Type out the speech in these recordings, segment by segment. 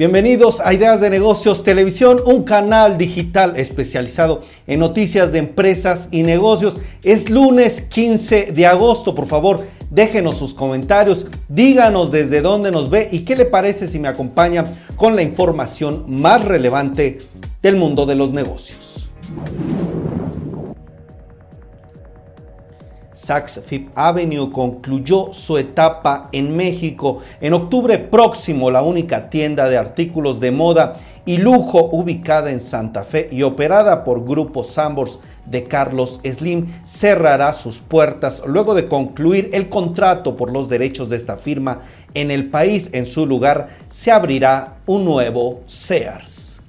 Bienvenidos a Ideas de Negocios Televisión, un canal digital especializado en noticias de empresas y negocios. Es lunes 15 de agosto, por favor, déjenos sus comentarios, díganos desde dónde nos ve y qué le parece si me acompaña con la información más relevante del mundo de los negocios. Saks Fifth Avenue concluyó su etapa en México. En octubre próximo, la única tienda de artículos de moda y lujo ubicada en Santa Fe y operada por Grupo Sambors de Carlos Slim cerrará sus puertas luego de concluir el contrato por los derechos de esta firma en el país. En su lugar se abrirá un nuevo Sears.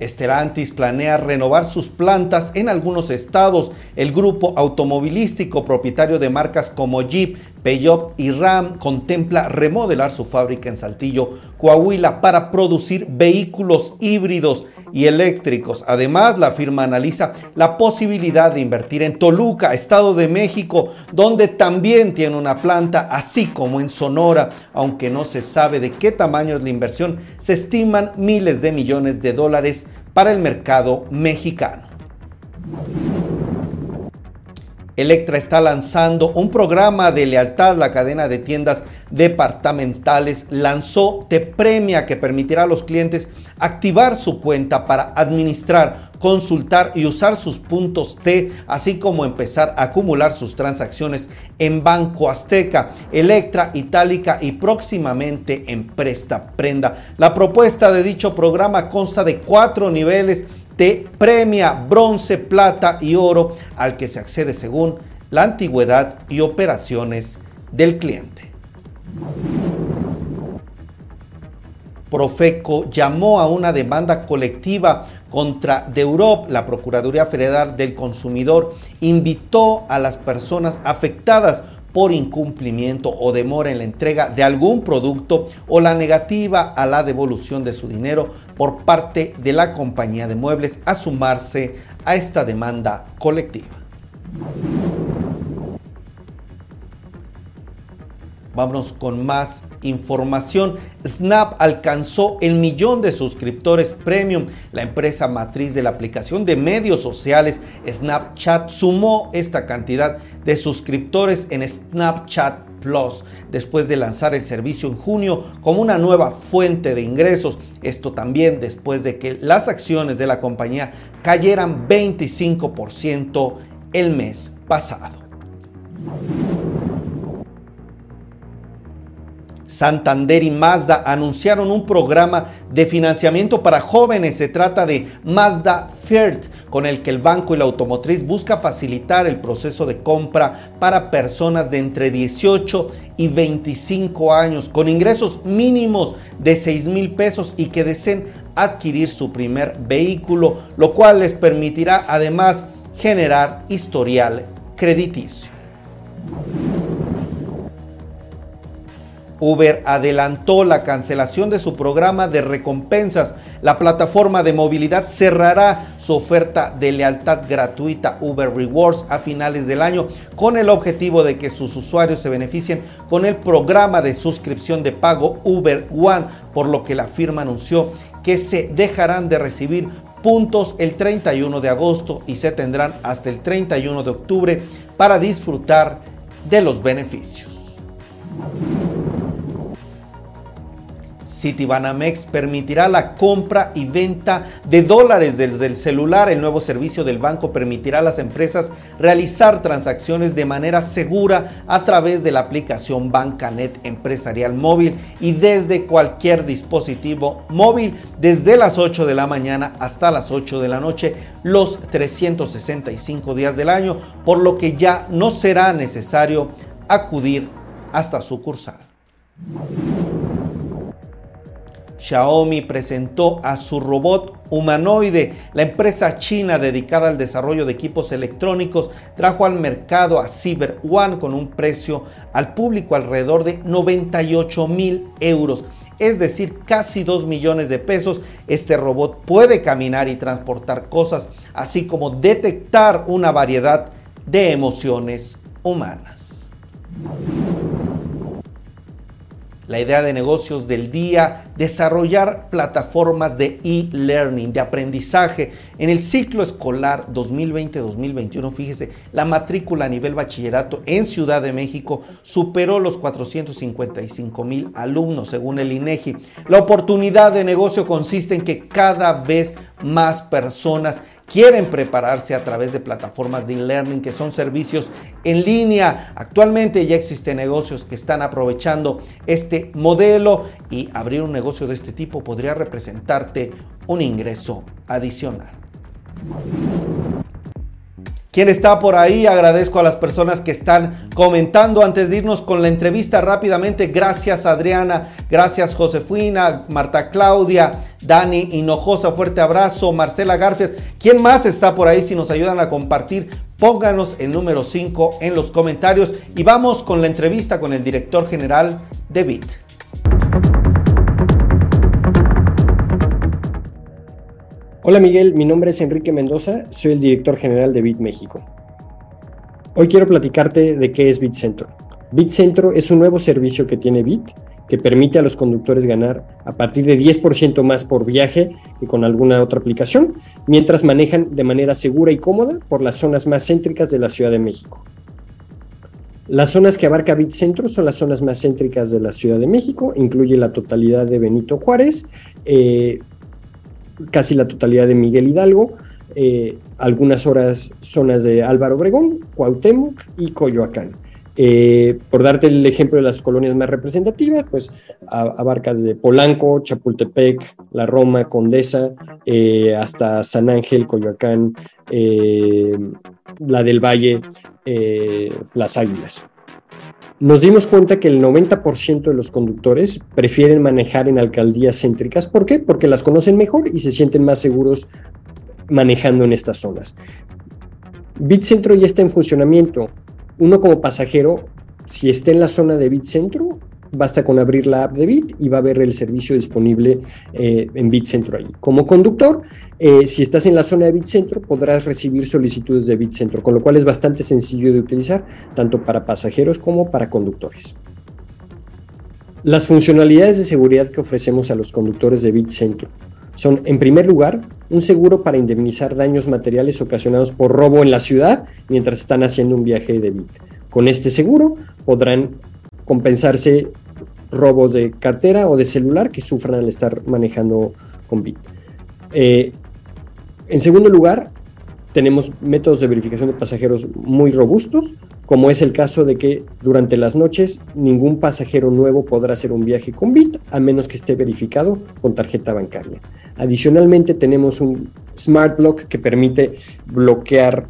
Estelantis planea renovar sus plantas en algunos estados. El grupo automovilístico propietario de marcas como Jeep, Peugeot y Ram contempla remodelar su fábrica en Saltillo, Coahuila, para producir vehículos híbridos y eléctricos. Además, la firma analiza la posibilidad de invertir en Toluca, Estado de México, donde también tiene una planta, así como en Sonora, aunque no se sabe de qué tamaño es la inversión, se estiman miles de millones de dólares para el mercado mexicano. Electra está lanzando un programa de lealtad. La cadena de tiendas departamentales lanzó Te Premia que permitirá a los clientes activar su cuenta para administrar, consultar y usar sus puntos T, así como empezar a acumular sus transacciones en Banco Azteca, Electra, Itálica y próximamente en Presta Prenda. La propuesta de dicho programa consta de cuatro niveles de premia bronce, plata y oro al que se accede según la antigüedad y operaciones del cliente. Profeco llamó a una demanda colectiva contra De Europe, la Procuraduría Federal del Consumidor invitó a las personas afectadas por incumplimiento o demora en la entrega de algún producto o la negativa a la devolución de su dinero por parte de la compañía de muebles a sumarse a esta demanda colectiva. Vámonos con más información. Snap alcanzó el millón de suscriptores premium. La empresa matriz de la aplicación de medios sociales Snapchat sumó esta cantidad de suscriptores en Snapchat Plus después de lanzar el servicio en junio como una nueva fuente de ingresos. Esto también después de que las acciones de la compañía cayeran 25% el mes pasado. Santander y Mazda anunciaron un programa de financiamiento para jóvenes. Se trata de Mazda Firt, con el que el banco y la automotriz busca facilitar el proceso de compra para personas de entre 18 y 25 años con ingresos mínimos de 6 mil pesos y que deseen adquirir su primer vehículo, lo cual les permitirá además generar historial crediticio. Uber adelantó la cancelación de su programa de recompensas. La plataforma de movilidad cerrará su oferta de lealtad gratuita Uber Rewards a finales del año con el objetivo de que sus usuarios se beneficien con el programa de suscripción de pago Uber One, por lo que la firma anunció que se dejarán de recibir puntos el 31 de agosto y se tendrán hasta el 31 de octubre para disfrutar de los beneficios. Citibanamex permitirá la compra y venta de dólares desde el celular. El nuevo servicio del banco permitirá a las empresas realizar transacciones de manera segura a través de la aplicación Bancanet Empresarial Móvil y desde cualquier dispositivo móvil desde las 8 de la mañana hasta las 8 de la noche los 365 días del año, por lo que ya no será necesario acudir hasta sucursal. Xiaomi presentó a su robot humanoide. La empresa china dedicada al desarrollo de equipos electrónicos trajo al mercado a Cyber One con un precio al público alrededor de 98 mil euros. Es decir, casi 2 millones de pesos. Este robot puede caminar y transportar cosas, así como detectar una variedad de emociones humanas. La idea de negocios del día, desarrollar plataformas de e-learning, de aprendizaje. En el ciclo escolar 2020-2021, fíjese, la matrícula a nivel bachillerato en Ciudad de México superó los 455 mil alumnos, según el INEGI. La oportunidad de negocio consiste en que cada vez más personas quieren prepararse a través de plataformas de e-learning que son servicios en línea. Actualmente ya existen negocios que están aprovechando este modelo y abrir un negocio de este tipo podría representarte un ingreso adicional. ¿Quién está por ahí? Agradezco a las personas que están comentando. Antes de irnos con la entrevista rápidamente, gracias Adriana, gracias Josefina, Marta Claudia, Dani Hinojosa, fuerte abrazo, Marcela Garfias. ¿Quién más está por ahí? Si nos ayudan a compartir, pónganos el número 5 en los comentarios y vamos con la entrevista con el director general de BIT. Hola Miguel, mi nombre es Enrique Mendoza, soy el director general de Bit México. Hoy quiero platicarte de qué es BitCentro. BitCentro es un nuevo servicio que tiene Bit que permite a los conductores ganar a partir de 10% más por viaje que con alguna otra aplicación, mientras manejan de manera segura y cómoda por las zonas más céntricas de la Ciudad de México. Las zonas que abarca BitCentro son las zonas más céntricas de la Ciudad de México, incluye la totalidad de Benito Juárez, eh, casi la totalidad de Miguel Hidalgo, eh, algunas horas zonas de Álvaro Obregón, Cuauhtémoc y Coyoacán. Eh, por darte el ejemplo de las colonias más representativas, pues abarca desde Polanco, Chapultepec, La Roma, Condesa, eh, hasta San Ángel, Coyoacán, la del Valle, Las Águilas nos dimos cuenta que el 90% de los conductores prefieren manejar en alcaldías céntricas. ¿Por qué? Porque las conocen mejor y se sienten más seguros manejando en estas zonas. BitCentro ya está en funcionamiento. Uno como pasajero, si está en la zona de BitCentro, Basta con abrir la app de Bit y va a ver el servicio disponible eh, en BitCentro ahí. Como conductor, eh, si estás en la zona de BitCentro, podrás recibir solicitudes de BitCentro, con lo cual es bastante sencillo de utilizar, tanto para pasajeros como para conductores. Las funcionalidades de seguridad que ofrecemos a los conductores de BitCentro son, en primer lugar, un seguro para indemnizar daños materiales ocasionados por robo en la ciudad mientras están haciendo un viaje de Bit. Con este seguro podrán compensarse robos de cartera o de celular que sufran al estar manejando con Bit. Eh, en segundo lugar, tenemos métodos de verificación de pasajeros muy robustos, como es el caso de que durante las noches ningún pasajero nuevo podrá hacer un viaje con Bit a menos que esté verificado con tarjeta bancaria. Adicionalmente tenemos un Smart Block que permite bloquear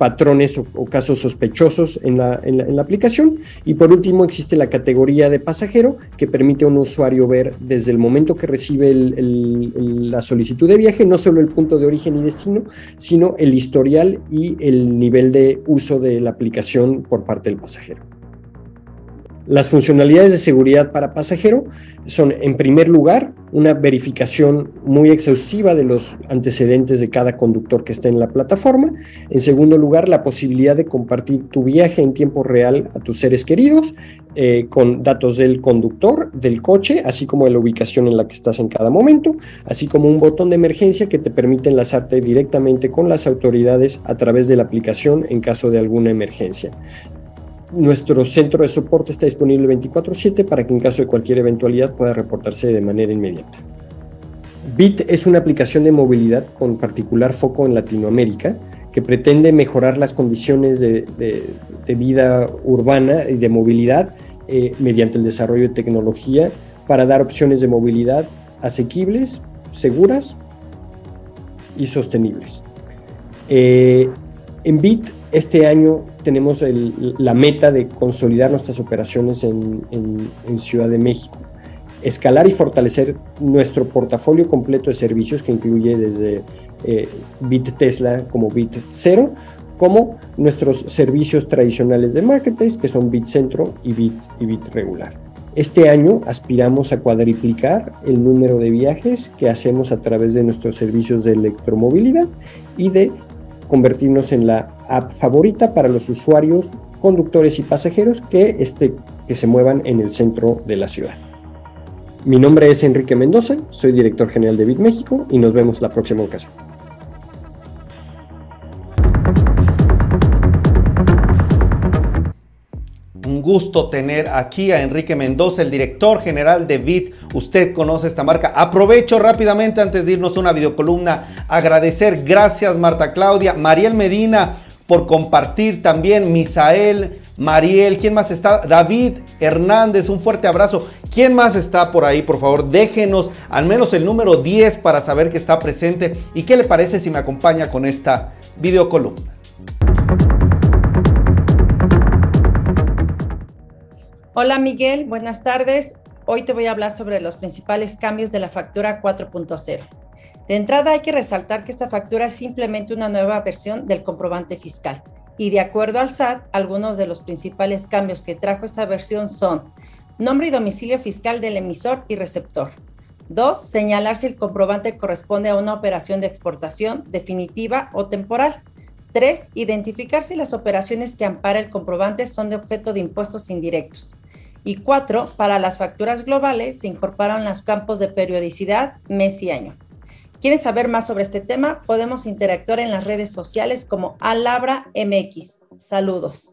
patrones o, casos sospechosos en la, aplicación. Y por último existe la categoría de pasajero que permite a un usuario ver desde el momento que recibe la solicitud de viaje no solo el punto de origen y destino, sino el historial y el nivel de uso de la aplicación por parte del pasajero. Las funcionalidades de seguridad para pasajero son, en primer lugar, una verificación muy exhaustiva de los antecedentes de cada conductor que está en la plataforma. En segundo lugar, la posibilidad de compartir tu viaje en tiempo real a tus seres queridos eh, con datos del conductor, del coche, así como de la ubicación en la que estás en cada momento, así como un botón de emergencia que te permite enlazarte directamente con las autoridades a través de la aplicación en caso de alguna emergencia. Nuestro centro de soporte está disponible 24/7 para que en caso de cualquier eventualidad pueda reportarse de manera inmediata. Bit es una aplicación de movilidad con particular foco en Latinoamérica que pretende mejorar las condiciones de, vida urbana y de movilidad eh, mediante el desarrollo de tecnología para dar opciones de movilidad asequibles, seguras y sostenibles. Eh, en Bit este año tenemos la meta de consolidar nuestras operaciones en, Ciudad de México, escalar y fortalecer nuestro portafolio completo de servicios que incluye desde eh, Bit Tesla como Bit Cero, como nuestros servicios tradicionales de marketplace que son Bit Centro y Bit, y Bit Regular. Este año aspiramos a cuadriplicar el número de viajes que hacemos a través de nuestros servicios de electromovilidad y de convertirnos en la app favorita para los usuarios conductores y pasajeros que, este, que se muevan en el centro de la ciudad. Mi nombre es Enrique Mendoza, soy director general de Bit México y nos vemos la próxima ocasión. Gusto tener aquí a Enrique Mendoza, el director general de Bit. Usted conoce esta marca. Aprovecho rápidamente antes de irnos a una videocolumna. Agradecer, gracias Marta Claudia, Mariel Medina por compartir también, Misael, Mariel, ¿quién más está? David Hernández, un fuerte abrazo. ¿Quién más está por ahí? Por favor, déjenos al menos el número 10 para saber que está presente. ¿Y qué le parece si me acompaña con esta videocolumna? Hola Miguel, buenas tardes. Hoy te voy a hablar sobre los principales cambios de la factura 4.0. De entrada hay que resaltar que esta factura es simplemente una nueva versión del comprobante fiscal. Y de acuerdo al SAT, algunos de los principales cambios que trajo esta versión son nombre y domicilio fiscal del emisor y receptor. Dos, señalar si el comprobante corresponde a una operación de exportación definitiva o temporal. Tres, identificar si las operaciones que ampara el comprobante son de objeto de impuestos indirectos. Y cuatro, para las facturas globales se incorporan los campos de periodicidad, mes y año. ¿Quieres saber más sobre este tema? Podemos interactuar en las redes sociales como Alabra MX. Saludos.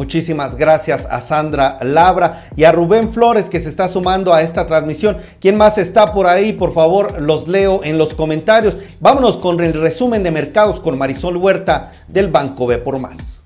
Muchísimas gracias a Sandra Labra y a Rubén Flores que se está sumando a esta transmisión. ¿Quién más está por ahí? Por favor, los leo en los comentarios. Vámonos con el resumen de mercados con Marisol Huerta del Banco B por Más.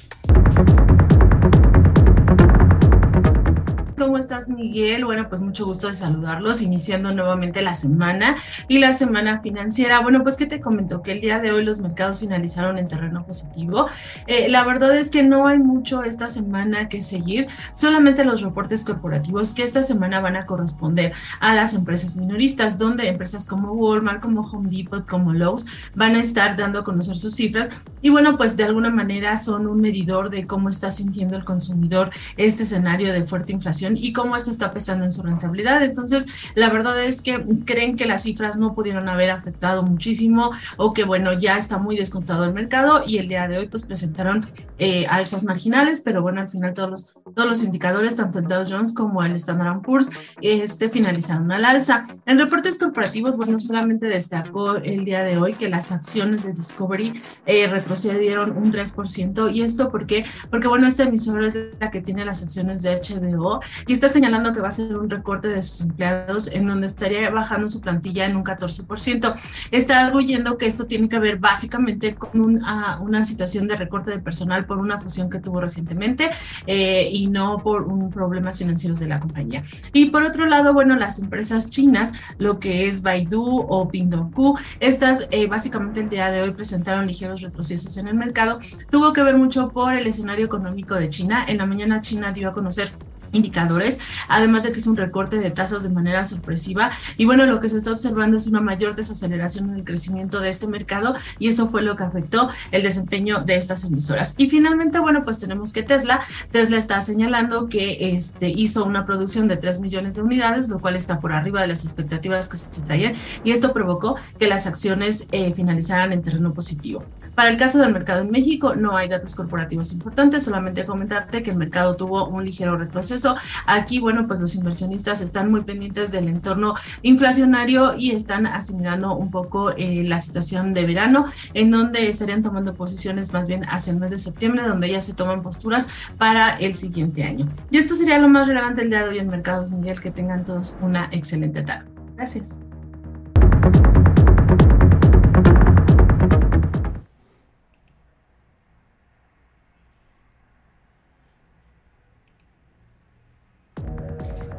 Estás, Miguel? Bueno, pues mucho gusto de saludarlos, iniciando nuevamente la semana y la semana financiera. Bueno, pues que te comentó que el día de hoy los mercados finalizaron en terreno positivo. Eh, la verdad es que no hay mucho esta semana que seguir, solamente los reportes corporativos que esta semana van a corresponder a las empresas minoristas, donde empresas como Walmart, como Home Depot, como Lowe's van a estar dando a conocer sus cifras y bueno, pues de alguna manera son un medidor de cómo está sintiendo el consumidor este escenario de fuerte inflación y cómo esto está pesando en su rentabilidad. Entonces, la verdad es que creen que las cifras no pudieron haber afectado muchísimo o que, bueno, ya está muy descontado el mercado y el día de hoy pues presentaron eh, alzas marginales, pero bueno, al final todos los, todos los indicadores, tanto el Dow Jones como el Standard Poor's, este, finalizaron al alza. En reportes corporativos, bueno, solamente destacó el día de hoy que las acciones de Discovery eh, retrocedieron un 3% y esto porque, porque bueno, esta emisora es la que tiene las acciones de HBO y está señalando que va a ser un recorte de sus empleados en donde estaría bajando su plantilla en un 14%. Está arguyendo que esto tiene que ver básicamente con ah, una situación de recorte de personal por una fusión que tuvo recientemente eh, y no por un problemas financieros de la compañía. Y por otro lado, bueno, las empresas chinas, lo que es Baidu o Pinduoduo, estas eh, básicamente el día de hoy presentaron ligeros retrocesos en el mercado. Tuvo que ver mucho por el escenario económico de China. En la mañana China dio a conocer indicadores, además de que es un recorte de tasas de manera sorpresiva. Y bueno, lo que se está observando es una mayor desaceleración en el crecimiento de este mercado y eso fue lo que afectó el desempeño de estas emisoras. Y finalmente, bueno, pues tenemos que Tesla, Tesla está señalando que este, hizo una producción de 3 millones de unidades, lo cual está por arriba de las expectativas que se traían y esto provocó que las acciones eh, finalizaran en terreno positivo. Para el caso del mercado en México, no hay datos corporativos importantes, solamente comentarte que el mercado tuvo un ligero retroceso. Aquí, bueno, pues los inversionistas están muy pendientes del entorno inflacionario y están asimilando un poco eh, la situación de verano, en donde estarían tomando posiciones más bien hacia el mes de septiembre, donde ya se toman posturas para el siguiente año. Y esto sería lo más relevante el día de hoy en mercados, Miguel. Que tengan todos una excelente tarde. Gracias.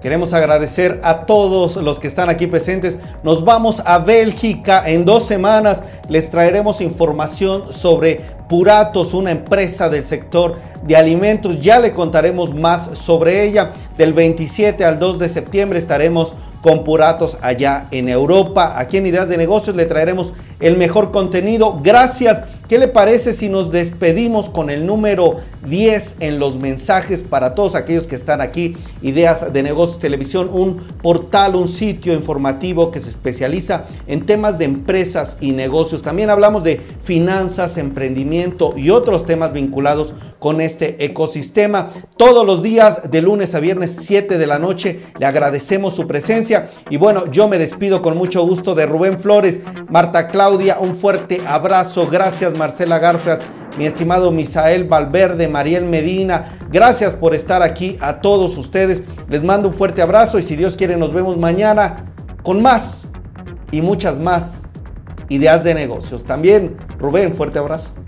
Queremos agradecer a todos los que están aquí presentes. Nos vamos a Bélgica en dos semanas. Les traeremos información sobre Puratos, una empresa del sector de alimentos. Ya le contaremos más sobre ella. Del 27 al 2 de septiembre estaremos con Puratos allá en Europa. Aquí en Ideas de Negocios le traeremos el mejor contenido. Gracias ¿Qué le parece si nos despedimos con el número 10 en los mensajes para todos aquellos que están aquí? Ideas de Negocios Televisión, un portal, un sitio informativo que se especializa en temas de empresas y negocios. También hablamos de finanzas, emprendimiento y otros temas vinculados con este ecosistema. Todos los días, de lunes a viernes, 7 de la noche, le agradecemos su presencia. Y bueno, yo me despido con mucho gusto de Rubén Flores, Marta Claudia, un fuerte abrazo. Gracias, Marcela Garfias mi estimado Misael Valverde, Mariel Medina. Gracias por estar aquí a todos ustedes. Les mando un fuerte abrazo y si Dios quiere nos vemos mañana con más y muchas más ideas de negocios. También, Rubén, fuerte abrazo.